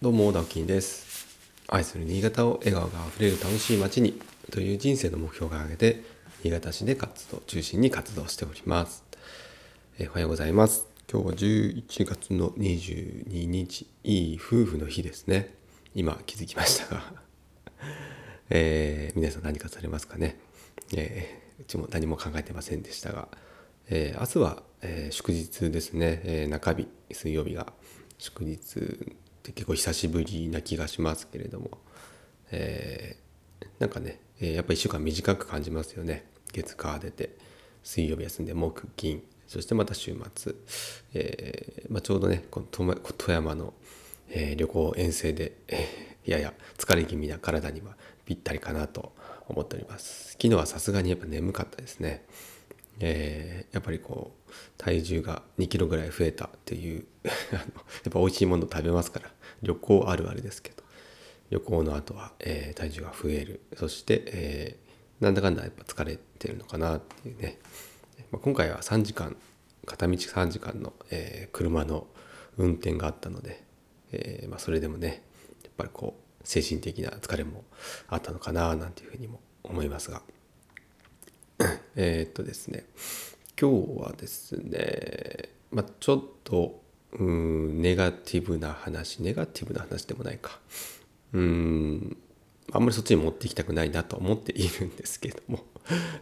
どうも、ダウキンです。愛する新潟を笑顔があふれる楽しい街にという人生の目標が挙げて、新潟市で活動、中心に活動しております。えおはようございます。今日は11月の22日、いい夫婦の日ですね。今気づきましたが、えー皆さん何かされますかね？えーうちも何も考えてませんでしたが、えー明日は、えー祝日ですね、え中日、水曜日が祝日って結構久しぶりな気がしますけれども、えーなんかね、えーやっぱ1週間短く感じますよね。月火出て、水曜日休んで木金、そしてまた週末、えーまあ、ちょうどね、この富山の、えー旅行遠征で、え ーやや疲れ気味な体にはぴったりかなと思っております。昨日はさすがにやっぱ眠かったですね。えーやっぱりこう体重が2キロぐらい増えたっていう やっぱ美味しいもの食べますから旅行あるあるですけど旅行の後は、えー体重が増えるそして、えーなんだかんだやっぱ疲れてるのかなっていうね、まあ、今回は3時間片道3時間の、えー車の運転があったので、えーまあ、それでもねやっぱりこう精神的な疲れもあったのかななんていうふうにも思いますが。えーっとですね今日はですね、まあ、ちょっとうんネガティブな話ネガティブな話でもないか。うんあんまりそっちに持っていきたくないなと思っているんですけども。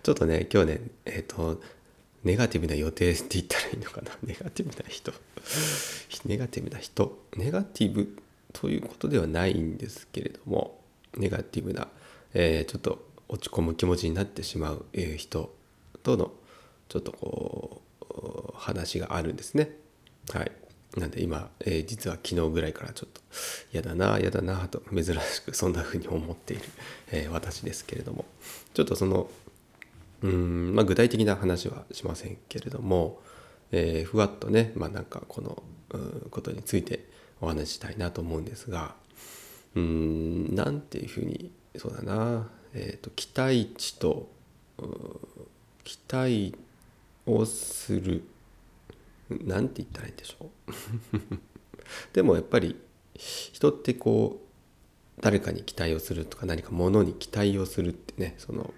ちょっとね今日ねえーっとネガティブな予定って言ったらいいのかな？ネガティブな人。ネガティブな人？ネガティブということではないんですけれどもネガティブな、えーちょっと落ち込む気持ちになってしまう、え人とのちょっとこう話があるんですね。はい。なんで今、えー実は昨日ぐらいからちょっと嫌だな嫌だなと珍しくそんな風に思っている、えー私ですけれどもちょっとそのうんまあ具体的な話はしませんけれども、えーふわっとねまあなんかこのことについてお話ししたいなと思うんですがうんなんていうふうにそうだな、えー、と期待値と期待をするなんて言ったらいいんでしょう でもやっぱり人ってこう誰かに期待をするとか何か物に期待をするってねその、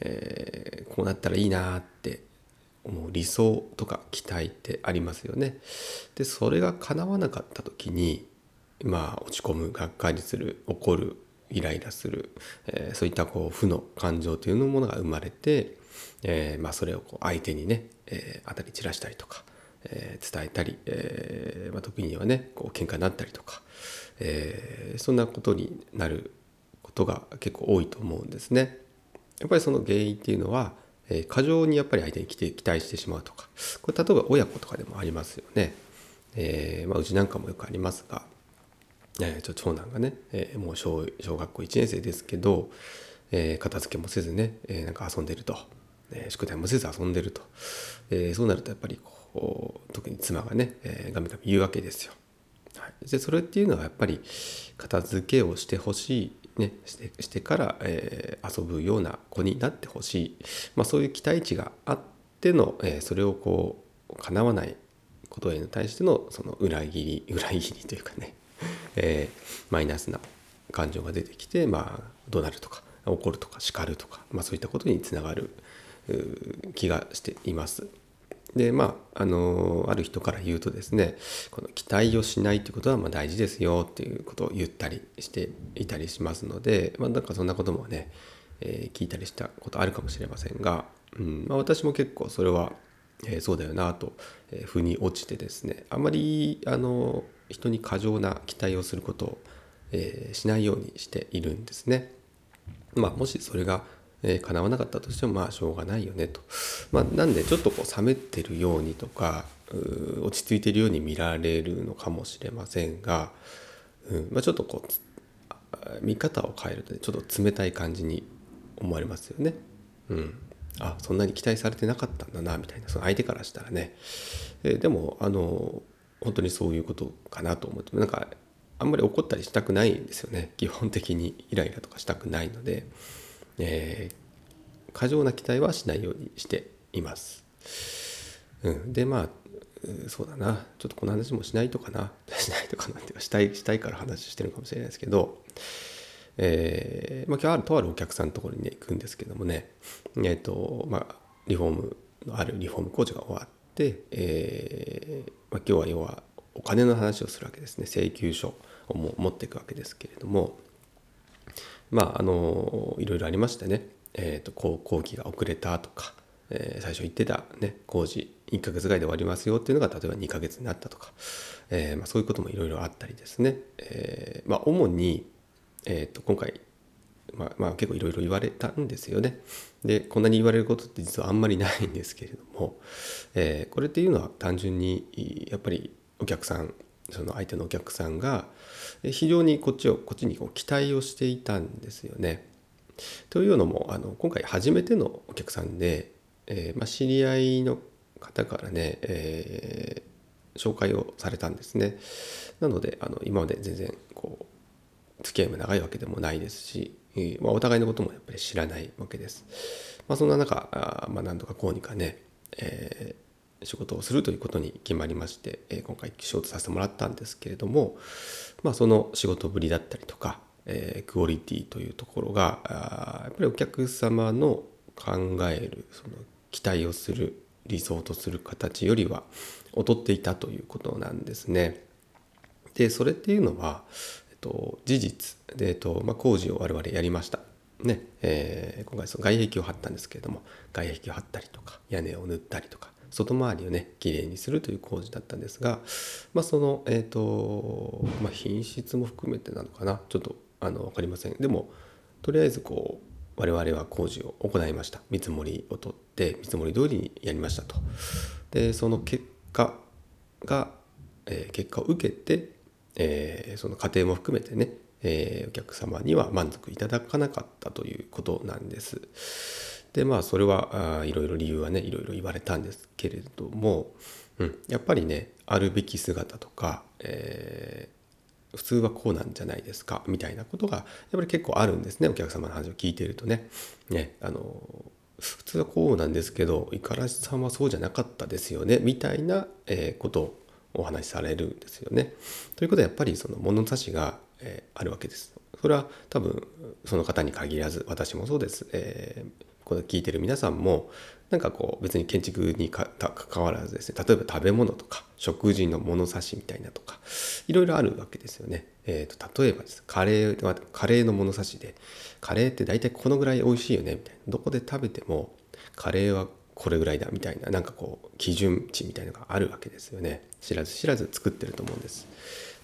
えーこうなったらいいなって思う理想とか期待ってありますよね。でそれが叶わなかった時にまあ落ち込むがっかりする怒るイライラする、えーそういったこう負の感情というものが生まれて、えーまあ、それをこう相手にね、えー当たり散らしたりとか、え伝えたり、えーまあ、時にはねこう喧嘩になったりとか、えそんなことになることが結構多いと思うんですね。やっぱりその原因っていうのは、え過剰にやっぱり相手に期待期待してしまうとかこれ例えば親子とかでもありますよね。えまあ、うちなんかもよくありますが、えーちょ長男がね、えーもう小小学校1年生ですけど、えー片付けもせずね、えーなんか遊んでると、えー宿題もせず遊んでると、えーそうなるとやっぱりこう特に妻がね、えーガミガミ言うわけですよ。はい、でそれっていうのはやっぱり片付けをしてほしい、ね、してしてから、えー遊ぶような子になってほしい、まあ、そういう期待値があっての、えーそれをこう叶わないことへの対してのその裏切り裏切りというかね、えーマイナスな感情が出てきて、まあ、怒鳴るとか怒るとか叱るとか、まあ、そういったことにつながる気がしています。でまああのある人から言うとですねこの期待をしないということはまあ大事ですよっていうことを言ったりしていたりしますので、まあ、なんかそんなこともね、えー聞いたりしたことあるかもしれませんが、うんまあ、私も結構それは、えーそうだよなと、えー腑に落ちてですねあまりあの人に過剰な期待をすることを、えーしないようにしているんですね。まあ、もしそれが、えー叶わなかったとしてもまあしょうがないよねと。まあ、なんでちょっとこう冷めてるようにとか落ち着いてるように見られるのかもしれませんが、うんまあ、ちょっとこう見方を変えるとねちょっと冷たい感じに思われますよね。うん、あそんなに期待されてなかったんだなみたいなその相手からしたらね、えーでもあの本当にそういうことかなと思ってなんかあんまり怒ったりしたくないんですよね。基本的にイライラとかしたくないので、えー過剰な期待はしないようにしています。うん、でまあそうだな。ちょっとこの話もしないとかな。しないとかなっていうかしたいしたいから話してるかもしれないですけど、えーまあ、今日あるとあるお客さんのところにね行くんですけどもね。えっ、ー、とまあリフォームのあるリフォーム工事が終わって、えーまあ、今日は要はお金の話をするわけですね。請求書をも持っていくわけですけれども。まああのいろいろありましてね、えーと、と工期が遅れたとか、えー、最初言ってた、ね、工事1ヶ月ぐらいで終わりますよっていうのが例えば2ヶ月になったとか、えーまあ、そういうこともいろいろあったりですね、えーまあ、主に、えーと、今回、まあ、まあ結構いろいろ言われたんですよね。でこんなに言われることって実はあんまりないんですけれども、えー、これっていうのは単純にやっぱりお客さんその相手のお客さんが非常にこっちをこっちにこう期待をしていたんですよね。というのもあの今回初めてのお客さんで、えーまあ、知り合いの方からね、えー、紹介をされたんですね。なのであの今まで全然こう付き合いも長いわけでもないですし、まあ、お互いのこともやっぱり知らないわけです。まあ、そんな中あ、まあ、なんとかこうにかね、えー、仕事をするということに決まりまして、えー、今回仕事させてもらったんですけれども、まあ、その仕事ぶりだったりとか、えー、クオリティというところがあやっぱりお客様の考えるその期待をする理想とする形よりは劣っていたということなんですね。でそれっていうのは、と、事実で、えっとまあ、工事を我々やりました。ねえー、今回その外壁を張ったんですけれども外壁を張ったりとか屋根を塗ったりとか外回りをねきれいにするという工事だったんですが、まあ、その、えーとまあ、品質も含めてなのかな。ちょっとあの分かりません。でもとりあえずこう我々は工事を行いました。見積もりを取って見積もり通りにやりましたと。でその結果が、えー、結果を受けて、えー、その過程も含めてね、えー、お客様には満足いただかなかったということなんですでまあそれはいろいろ理由はねいろいろ言われたんですけれども、うん、やっぱりねあるべき姿とか、えー、普通はこうなんじゃないですかみたいなことがやっぱり結構あるんですねお客様の話を聞いてるとね。ねあの普通はこうなんですけど五十嵐さんはそうじゃなかったですよねみたいな、えことをお話しされるんですよね。ということはやっぱりその物差しが、えあるわけです。それは多分その方に限らず私もそうです。えーこれ聞いてる皆さんもなんかこう別に建築にか関わらずですね例えば食べ物とか食事の物差しみたいなとかいろいろあるわけですよね。えーと、例えばですカレーはカレーの物差しでカレーって大体このぐらい美味しいよねみたいなどこで食べてもカレーはこれぐらいだみたいななんかこう基準値みたいのがあるわけですよね知らず知らず作ってると思うんです。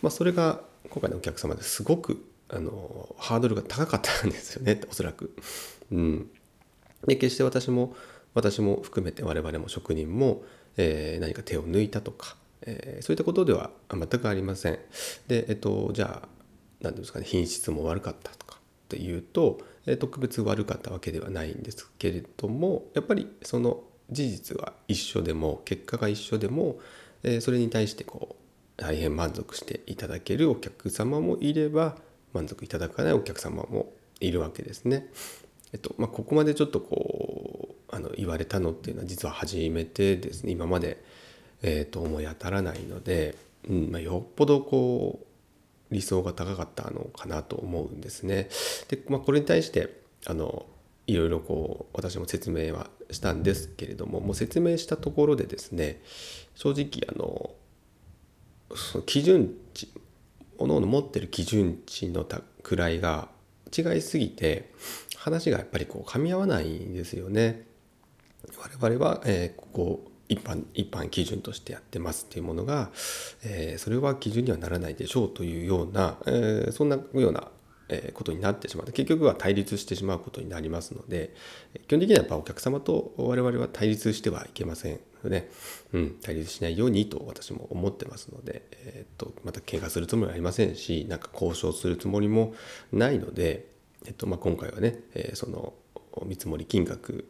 まあ、それが今回のお客様ですごくあのハードルが高かったんですよねおそらく。うん、で決して私も私も含めて我々も職人も、えー、何か手を抜いたとか、えー、そういったことでは全くありません。で、えっと、じゃあ何ていうんですかね品質も悪かったとかっていうと、特別悪かったわけではないんですけれどもやっぱりその事実は一緒でも結果が一緒でも、それに対してこう大変満足していただけるお客様もいれば満足いただかないお客様もいるわけですね。えっとまあ、ここまでちょっとこうあの言われたのっていうのは実は初めてですね今まで、えー、と思い当たらないので、うんまあ、よっぽどこう理想が高かったのかなと思うんですね。で、まあ、これに対してあのいろいろこう私も説明はしたんですけれどももう説明したところでですね正直あのその基準値おのおの持ってる基準値の位が違いすぎて話がやっぱりこう噛み合わないんですよね。我々は、えー、ここ一般一般基準としてやってますっていうものが、えー、それは基準にはならないでしょうというような、えー、そんなようなことになってしまう結局は対立してしまうことになりますので基本的にはやっぱお客様と我々は対立してはいけませんので、うん、対立しないようにと私も思ってますので、えー、っとまた喧嘩するつもりはありませんしなんか交渉するつもりもないので、えっとまあ、今回はね、えー、その見積もり金額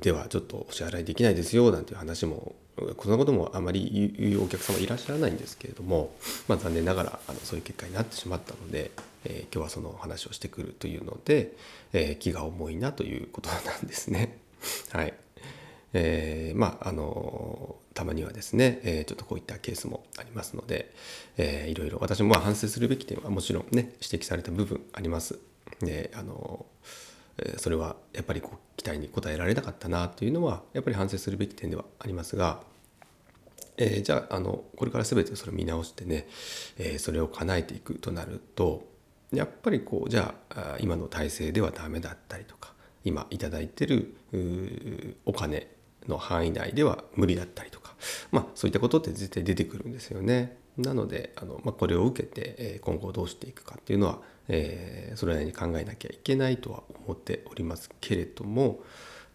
ではちょっとお支払いできないですよなんていう話もこんなこともあまり言うお客様いらっしゃらないんですけれども、まあ、残念ながらあのそういう結果になってしまったので、えー、今日はその話をしてくるというので、えー、気が重いなということなんですね。はいえー、まああのたまにはですね、えー、ちょっとこういったケースもありますので、えー、いろいろ私も反省するべき点はもちろんね指摘された部分あります。であのそれはやっぱりこう期待に応えられなかったなというのはやっぱり反省するべき点ではありますが、えー、じゃああのこれから全てそれを見直してね、えー、それを叶えていくとなるとやっぱりこうじゃあ今の体制ではダメだったりとか今頂いてるお金の範囲内では無理だったりとか、まあ、そういったことって絶対出てくるんですよね。なのであの、まあ、これを受けて、え今後どうしていくかっていうのは、えー、それなりに考えなきゃいけないとは思っておりますけれども、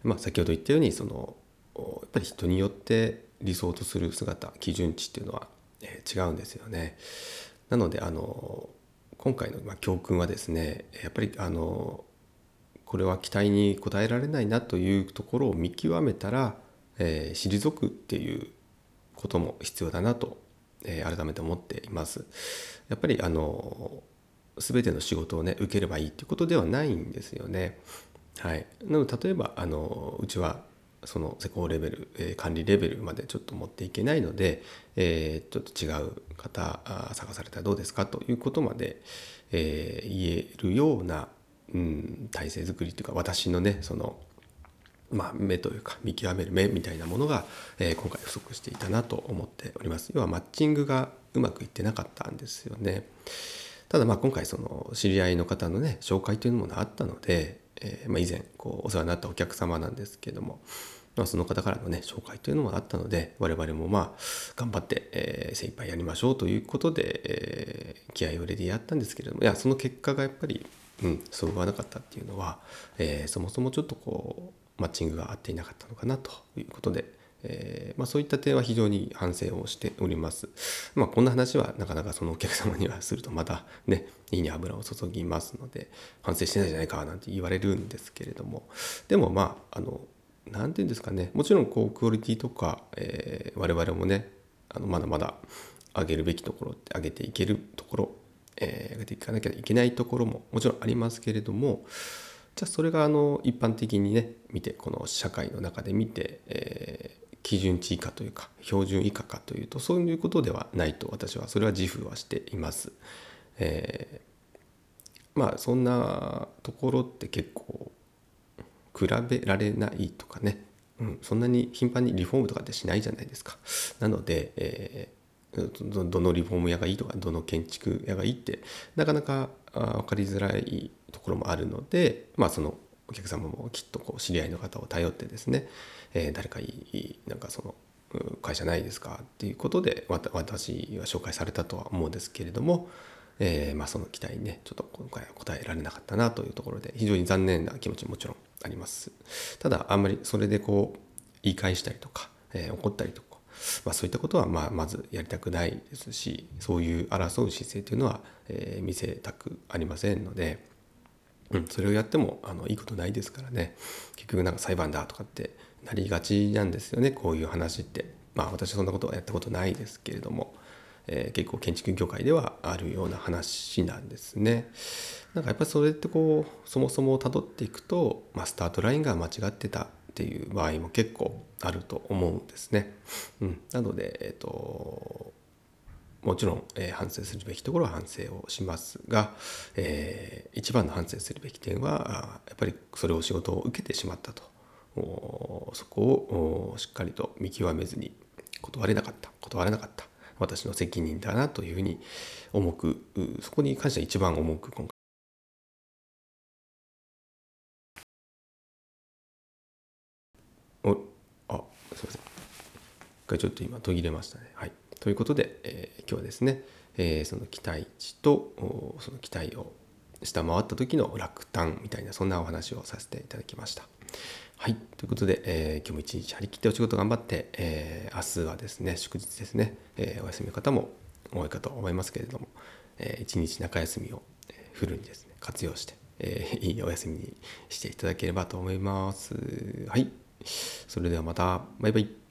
まあ、先ほど言ったようにそのやっぱり人によって理想とする姿基準値っていうのは、え、違うんですよね。なのであの今回の教訓はですねやっぱりあのこれは期待に応えられないなというところを見極めたら、えー、退くっていうことも必要だなとえー、改めて思っています。やっぱりあの全ての仕事をね受ければいいっていうことではないんですよね。はい、なので例えばあのうちはその施工レベル、えー、管理レベルまでちょっと持っていけないので、えー、ちょっと違う方探されたらどうですかということまで、えー、言えるような、うん、体制づくりというか私のねそのまあ、目というか見極める目みたいなものが、えー、今回不足していたなと思っております。要はマッチングがうまくいってなかったんですよね。ただまあ今回その知り合いの方のね紹介というものがあったので、えー、まあ、以前こうお世話になったお客様なんですけども、まあ、その方からのね紹介というのもあったので我々もまあ頑張って、えー、精一杯やりましょうということで、えー、気合を入れてやったんですけれどもいやその結果がやっぱりうん、そう言わなかったっていうのは、えー、そもそもちょっとこうマッチングが合っていなかったのかなということで、えー、まあ、そういった点は非常に反省をしております。まあ、こんな話はなかなかそのお客様にはするとまたねいいに油を注ぎますので反省してないじゃないかなんて言われるんですけれどもでもまああの何て言うんですかねもちろんこうクオリティとか、えー、我々もねあのまだまだ上げるべきところって上げていけるところ、えー、上げていかなきゃいけないところももちろんありますけれどもじゃあそれがあの一般的にね見てこの社会の中で見て、えー、基準値以下というか標準以下かというとそういうことではないと私はそれは自負はしています。えー、まあそんなところって結構比べられないとかね、うん、そんなに頻繁にリフォームとかってしないじゃないですか。なので、えー、どのリフォーム屋がいいとかどの建築屋がいいってなかなか分かりづらいところもあるので、まあ、そのお客様もきっとこう知り合いの方を頼ってですね、えー、誰かいいなんかその会社ないですかっていうことで私は紹介されたとは思うんですけれども、えー、まあ、その期待にねちょっと今回は答えられなかったなというところで非常に残念な気持ちももちろんあります。ただあんまりそれでこう言い返したりとか、えー、怒ったりとかまあ、そういったことはまあまずやりたくないですしそういう争う姿勢というのは、えー、見せたくありませんので、うん、それをやってもあのいいことないですからね結局なんか裁判だとかってなりがちなんですよねこういう話って。まあ私はそんなことはやったことないですけれども、えー、結構建築業界ではあるような話なんですね。なんかやっぱりそれってこうそもそもたどっていくと、まあ、スタートラインが間違ってたっていう場合も結構あると思うんですね。うん、なので、えーと、もちろん、えー、反省するべきところは反省をしますが、えー、一番の反省するべき点はやっぱりそれを仕事を受けてしまったとそこをしっかりと見極めずに断れなかった断れなかった私の責任だなというふうに重くそこに関しては一番重く今回おあすいません。一回ちょっと今途切れましたね。はい。ということで、えー、今日はですね、えー、その期待値とその期待を下回った時の落胆みたいなそんなお話をさせていただきました。はいということで、えー、今日も一日張り切ってお仕事頑張って、えー、明日はですね祝日ですね、えー、お休みの方も多いかと思いますけれども、えー、一日中休みをフルにですね活用して、えー、いいお休みにしていただければと思います。はいそれではまたバイバイ。